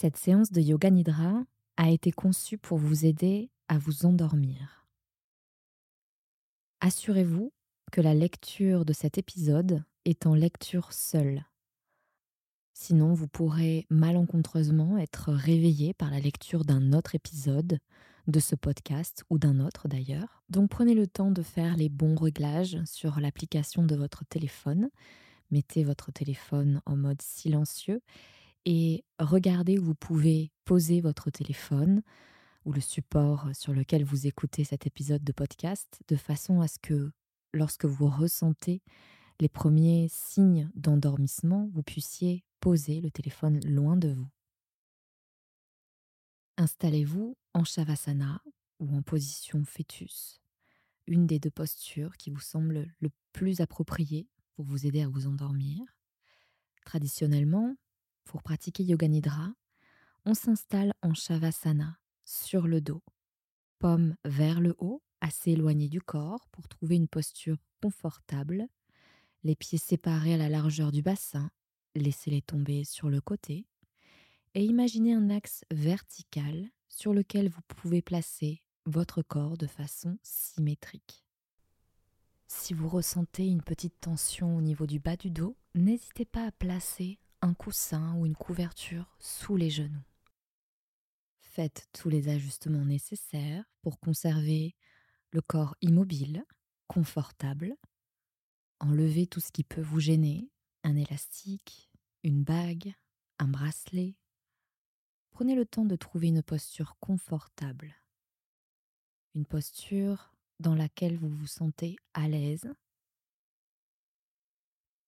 Cette séance de Yoga Nidra a été conçue pour vous aider à vous endormir. Assurez-vous que la lecture de cet épisode est en lecture seule. Sinon, vous pourrez malencontreusement être réveillé par la lecture d'un autre épisode de ce podcast ou d'un autre d'ailleurs. Donc prenez le temps de faire les bons réglages sur l'application de votre téléphone. Mettez votre téléphone en mode silencieux et regardez où vous pouvez poser votre téléphone ou le support sur lequel vous écoutez cet épisode de podcast de façon à ce que lorsque vous ressentez les premiers signes d'endormissement, vous puissiez poser le téléphone loin de vous. Installez-vous en Shavasana ou en position fœtus, une des deux postures qui vous semble le plus appropriée pour vous aider à vous endormir. Traditionnellement, pour pratiquer Yoga Nidra, on s'installe en Shavasana, sur le dos, paume vers le haut, assez éloigné du corps pour trouver une posture confortable, les pieds séparés à la largeur du bassin, laissez-les tomber sur le côté, et imaginez un axe vertical sur lequel vous pouvez placer votre corps de façon symétrique. Si vous ressentez une petite tension au niveau du bas du dos, n'hésitez pas à placer un coussin ou une couverture sous les genoux. Faites tous les ajustements nécessaires pour conserver le corps immobile, confortable. Enlevez tout ce qui peut vous gêner, un élastique, une bague, un bracelet. Prenez le temps de trouver une posture confortable. Une posture dans laquelle vous vous sentez à l'aise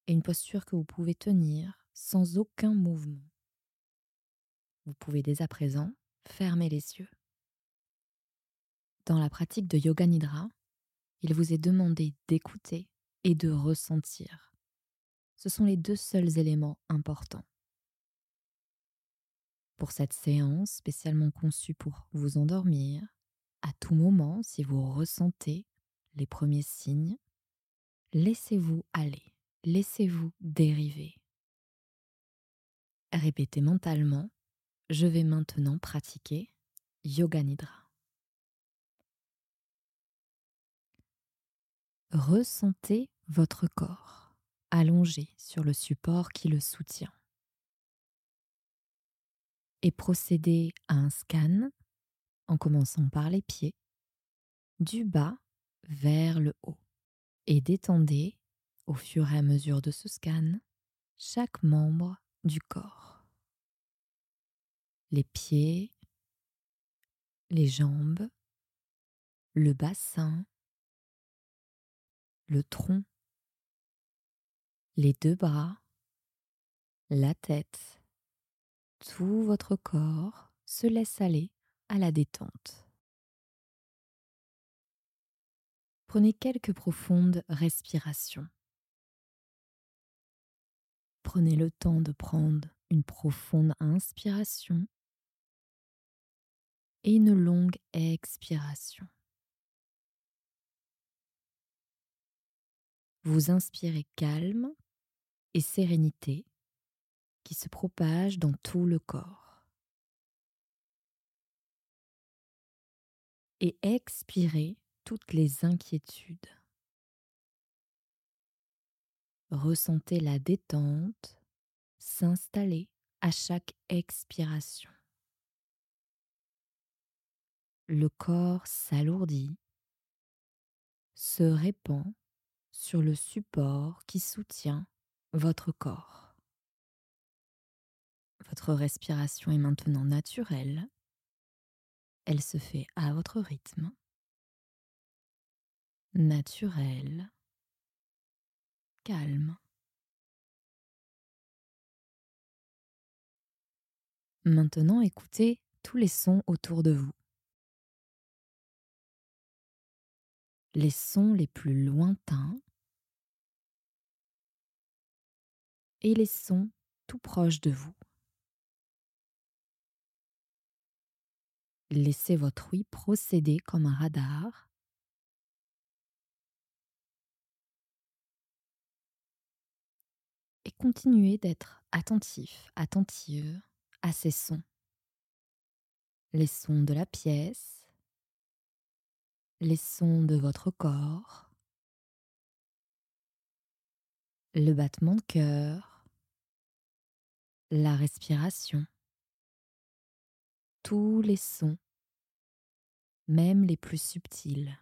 et une posture que vous pouvez tenir sans aucun mouvement. Vous pouvez dès à présent fermer les yeux. Dans la pratique de Yoga Nidra, il vous est demandé d'écouter et de ressentir. Ce sont les deux seuls éléments importants. Pour cette séance spécialement conçue pour vous endormir, à tout moment, si vous ressentez les premiers signes, laissez-vous aller, laissez-vous dériver. Répétez mentalement, je vais maintenant pratiquer Yoga Nidra. Ressentez votre corps allongé sur le support qui le soutient. Et procédez à un scan en commençant par les pieds, du bas vers le haut. Et détendez, au fur et à mesure de ce scan, chaque membre du corps. Les pieds, les jambes, le bassin, le tronc, les deux bras, la tête, tout votre corps se laisse aller à la détente. Prenez quelques profondes respirations. Prenez le temps de prendre une profonde inspiration et une longue expiration. Vous inspirez calme et sérénité qui se propage dans tout le corps. Et expirez toutes les inquiétudes. Ressentez la détente s'installer à chaque expiration. Le corps s'alourdit, se répand sur le support qui soutient votre corps. Votre respiration est maintenant naturelle. Elle se fait à votre rythme. Naturelle calme. Maintenant, écoutez tous les sons autour de vous. Les sons les plus lointains et les sons tout proches de vous. Laissez votre ouïe procéder comme un radar continuez d'être attentif, attentive à ces sons. Les sons de la pièce, les sons de votre corps, le battement de cœur, la respiration, tous les sons, même les plus subtils.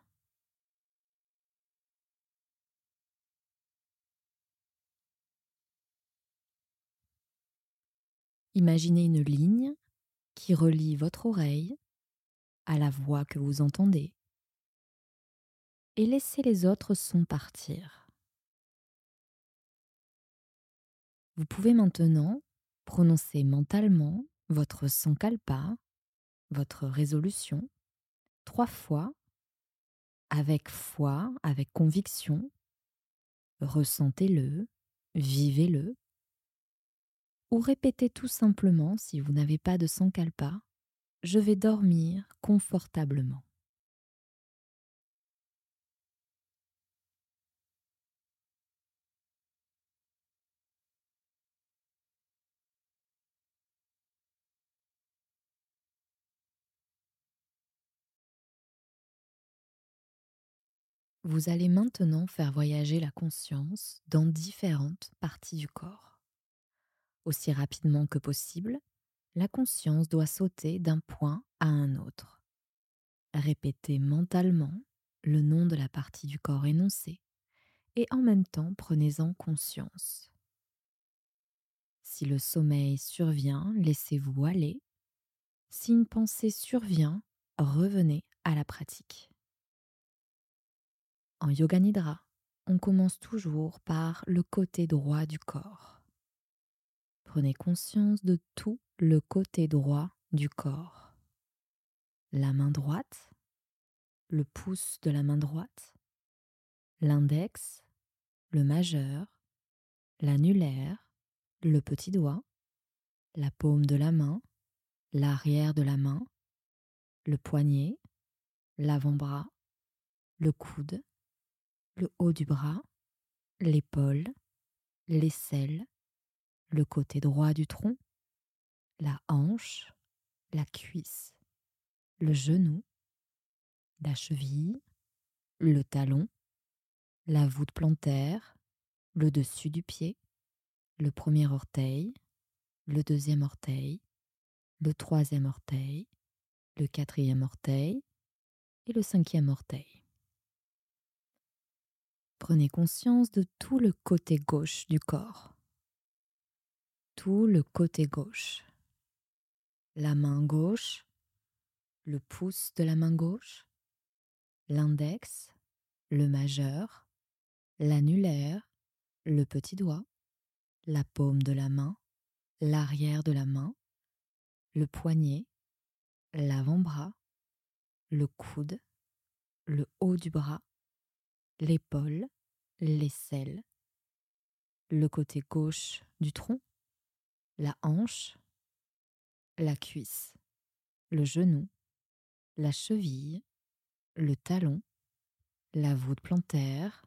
Imaginez une ligne qui relie votre oreille à la voix que vous entendez et laissez les autres sons partir. Vous pouvez maintenant prononcer mentalement votre sankalpa, votre résolution, trois fois, avec foi, avec conviction. Ressentez-le, vivez-le, ou répétez tout simplement, si vous n'avez pas de sankalpa, je vais dormir confortablement. Vous allez maintenant faire voyager la conscience dans différentes parties du corps. Aussi rapidement que possible, la conscience doit sauter d'un point à un autre. Répétez mentalement le nom de la partie du corps énoncée et en même temps prenez-en conscience. Si le sommeil survient, laissez-vous aller. Si une pensée survient, revenez à la pratique. En Yoga Nidra, on commence toujours par le côté droit du corps. Prenez conscience de tout le côté droit du corps. La main droite, le pouce de la main droite, l'index, le majeur, l'annulaire, le petit doigt, la paume de la main, l'arrière de la main, le poignet, l'avant-bras, le coude, le haut du bras, l'épaule, l'aisselle, le côté droit du tronc, la hanche, la cuisse, le genou, la cheville, le talon, la voûte plantaire, le dessus du pied, le premier orteil, le deuxième orteil, le troisième orteil, le quatrième orteil et le cinquième orteil. Prenez conscience de tout le côté gauche du corps. Tout le côté gauche. La main gauche, le pouce de la main gauche, l'index, le majeur, l'annulaire, le petit doigt, la paume de la main, l'arrière de la main, le poignet, l'avant-bras, le coude, le haut du bras, l'épaule, l'aisselle, le côté gauche du tronc, la hanche, la cuisse, le genou, la cheville, le talon, la voûte plantaire,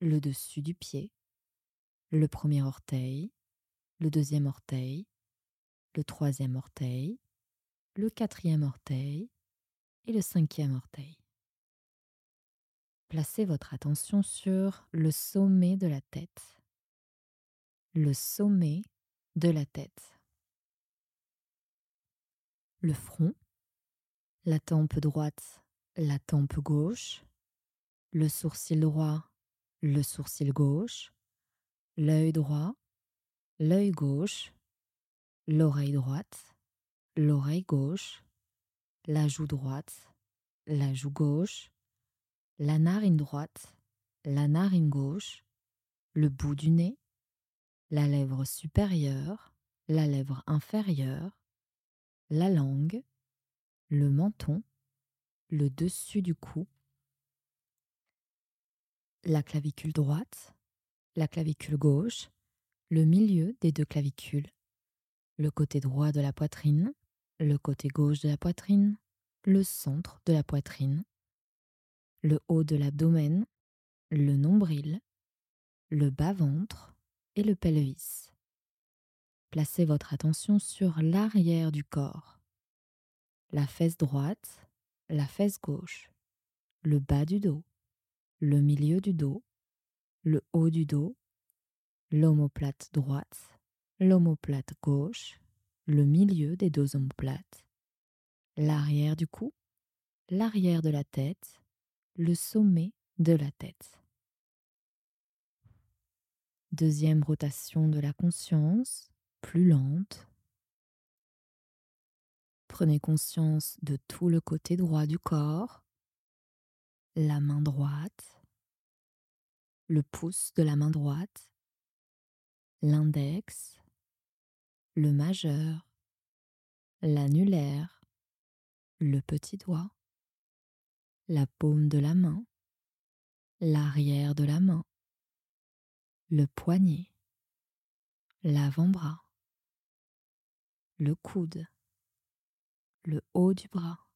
le dessus du pied, le premier orteil, le deuxième orteil, le troisième orteil, le quatrième orteil et le cinquième orteil. Placez votre attention sur le sommet de la tête. Le sommet de la tête. Le front, la tempe droite, la tempe gauche, le sourcil droit, le sourcil gauche, l'œil droit, l'œil gauche, l'oreille droite, l'oreille gauche, la joue droite, la joue gauche, la narine droite, la narine gauche, le bout du nez, la lèvre supérieure, la lèvre inférieure, la langue, le menton, le dessus du cou, la clavicule droite, la clavicule gauche, le milieu des deux clavicules, le côté droit de la poitrine, le côté gauche de la poitrine, le centre de la poitrine, le haut de l'abdomen, le nombril, le bas-ventre le pelvis. Placez votre attention sur l'arrière du corps. la fesse droite, la fesse gauche, le bas du dos, le milieu du dos, le haut du dos, l'omoplate droite, l'omoplate gauche, le milieu des deux omoplates, l'arrière du cou, l'arrière de la tête, le sommet de la tête. Deuxième rotation de la conscience, plus lente. Prenez conscience de tout le côté droit du corps, la main droite, le pouce de la main droite, l'index, le majeur, l'annulaire, le petit doigt, la paume de la main, l'arrière de la main, le poignet, l'avant-bras, le coude, le haut du bras,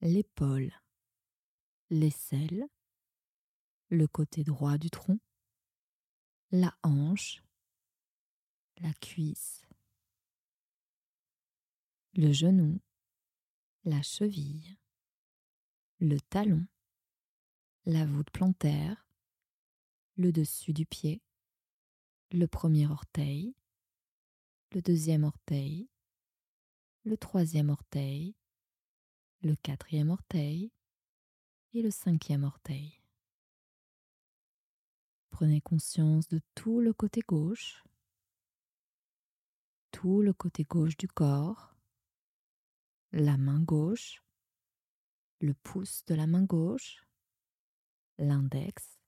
l'épaule, l'aisselle, le côté droit du tronc, la hanche, la cuisse, le genou, la cheville, le talon, la voûte plantaire, le dessus du pied, le premier orteil, le deuxième orteil, le troisième orteil, le quatrième orteil et le cinquième orteil. Prenez conscience de tout le côté gauche, tout le côté gauche du corps, la main gauche, le pouce de la main gauche, l'index,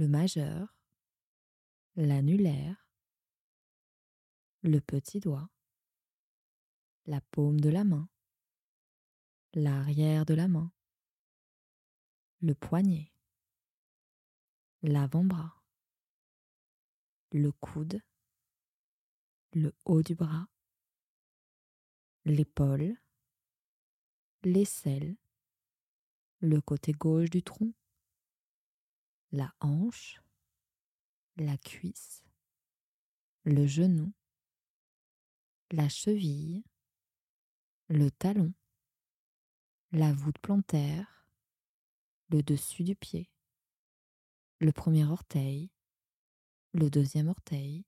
le majeur, l'annulaire, le petit doigt, la paume de la main, l'arrière de la main, le poignet, l'avant-bras, le coude, le haut du bras, l'épaule, l'aisselle, le côté gauche du tronc, la hanche, la cuisse, le genou, la cheville, le talon, la voûte plantaire, le dessus du pied, le premier orteil, le deuxième orteil,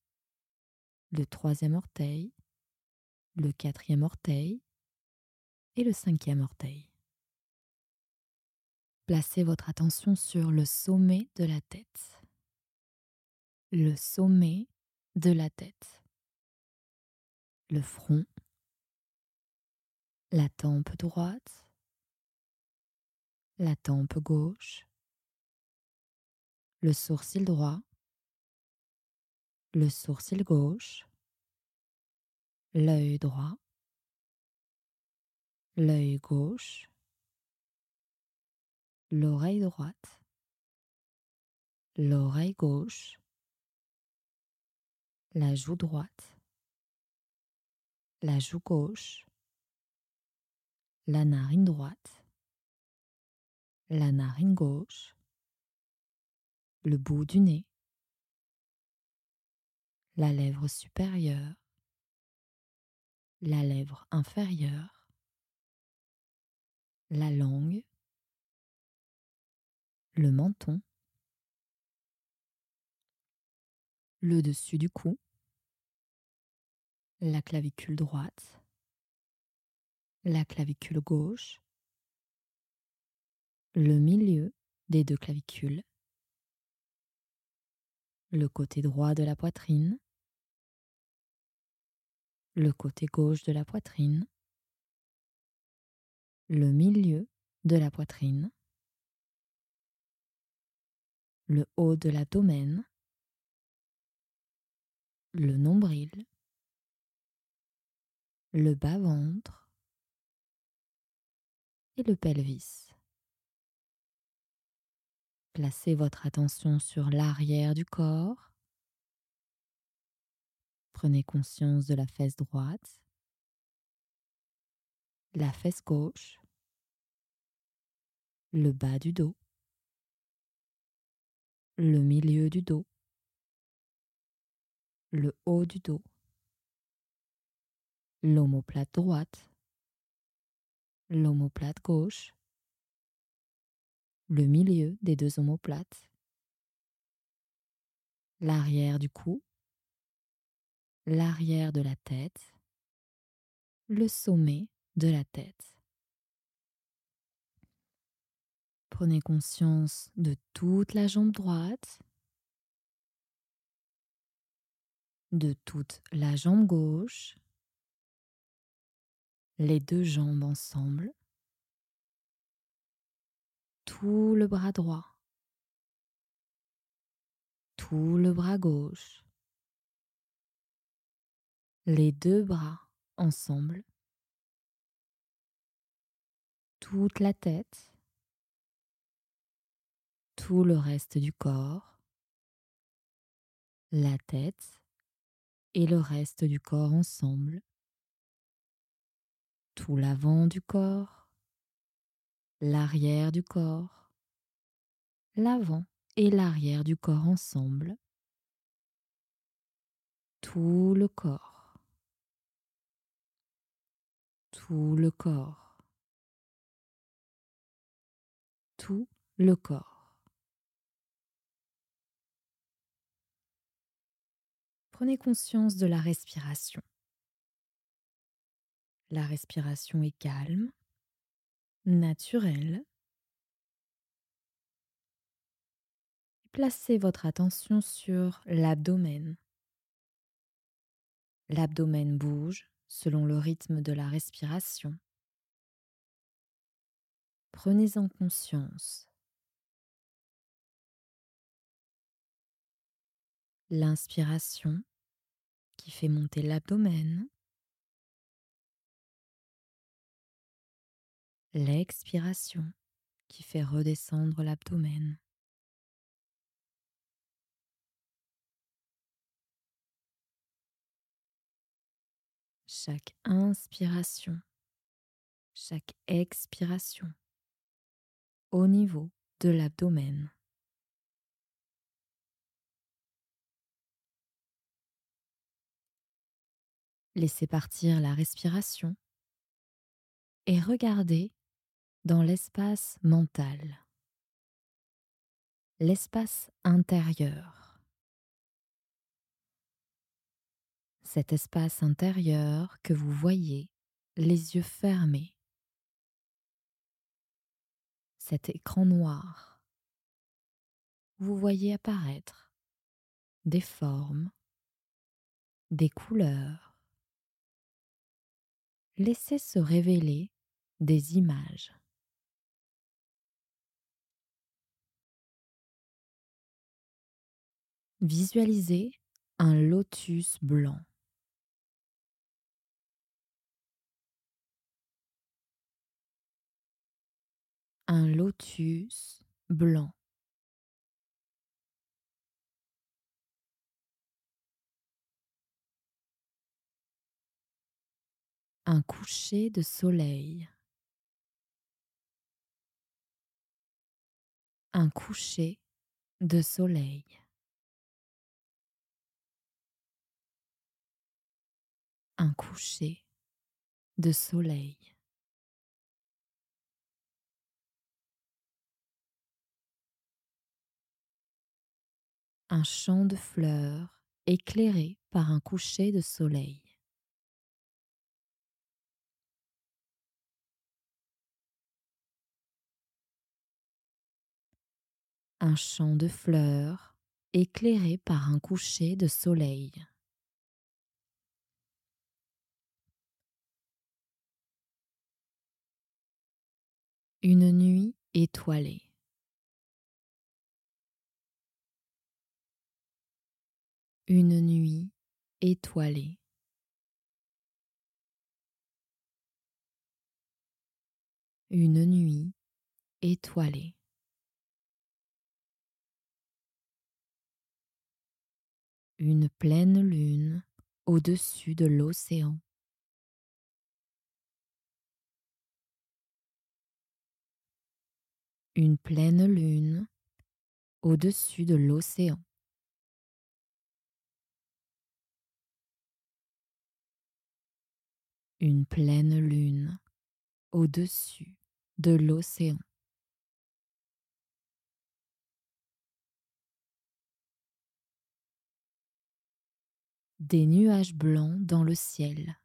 le troisième orteil, le quatrième orteil et le cinquième orteil. Placez votre attention sur le sommet de la tête. Le sommet de la tête. Le front. La tempe droite. La tempe gauche. Le sourcil droit. Le sourcil gauche. L'œil droit. L'œil gauche l'oreille droite, l'oreille gauche, la joue droite, la joue gauche, la narine droite, la narine gauche, le bout du nez, la lèvre supérieure, la lèvre inférieure, la langue, le menton, le dessus du cou, la clavicule droite, la clavicule gauche, le milieu des deux clavicules, le côté droit de la poitrine, le côté gauche de la poitrine, le milieu de la poitrine, le haut de l'abdomen, le nombril, le bas-ventre. Et le pelvis. Placez votre attention sur l'arrière du corps. Prenez conscience de la fesse droite, la fesse gauche, le bas du dos, le milieu du dos, le haut du dos, l'omoplate droite, l'omoplate gauche, le milieu des deux omoplates, l'arrière du cou, l'arrière de la tête, le sommet de la tête. Prenez conscience de toute la jambe droite, de toute la jambe gauche, les deux jambes ensemble, tout le bras droit, tout le bras gauche, les deux bras ensemble, toute la tête, tout le reste du corps, la tête et le reste du corps ensemble, tout l'avant du corps, l'arrière du corps, l'avant et l'arrière du corps ensemble, tout le corps, tout le corps, tout le corps. Prenez conscience de la respiration. La respiration est calme, naturelle. Placez votre attention sur l'abdomen. L'abdomen bouge selon le rythme de la respiration. Prenez-en conscience. L'inspiration qui fait monter l'abdomen. L'expiration qui fait redescendre l'abdomen. Chaque inspiration, chaque expiration au niveau de l'abdomen. Laissez partir la respiration et regardez dans l'espace mental, l'espace intérieur. Cet espace intérieur que vous voyez les yeux fermés, cet écran noir, vous voyez apparaître des formes, des couleurs, laissez se révéler des images. Visualisez un lotus blanc. Un lotus blanc. Un coucher de soleil. Un coucher de soleil. Un coucher de soleil. Un champ de fleurs éclairé par un coucher de soleil. Un champ de fleurs éclairé par un coucher de soleil. Une nuit étoilée. Une nuit étoilée. Une nuit étoilée. Une pleine lune au-dessus de l'océan. Une pleine lune au-dessus de l'océan. Une pleine lune au-dessus de l'océan. Des nuages blancs dans le ciel.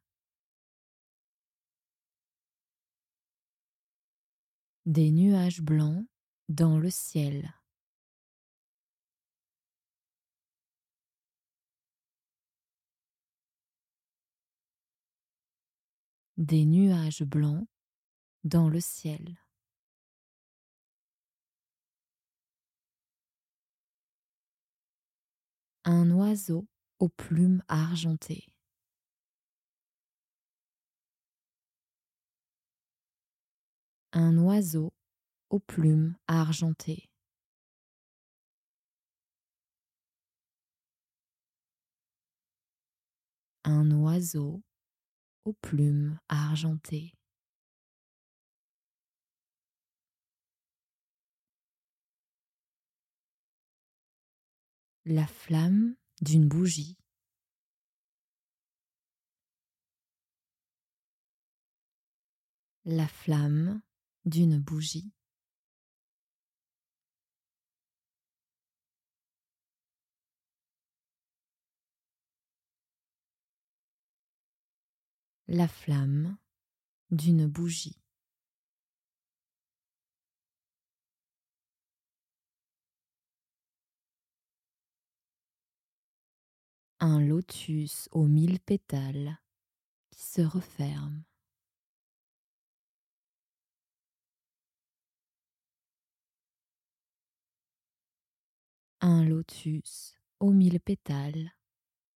Des nuages blancs dans le ciel. Des nuages blancs dans le ciel. Un oiseau aux plumes argentées. Un oiseau aux plumes argentées. Un oiseau aux plumes argentées. La flamme d'une bougie. La flamme d'une bougie. La flamme d'une bougie. Un lotus aux mille pétales qui se referme. Un lotus aux mille pétales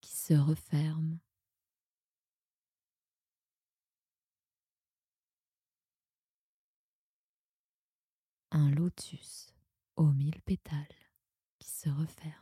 qui se referme. Un lotus aux mille pétales qui se referme.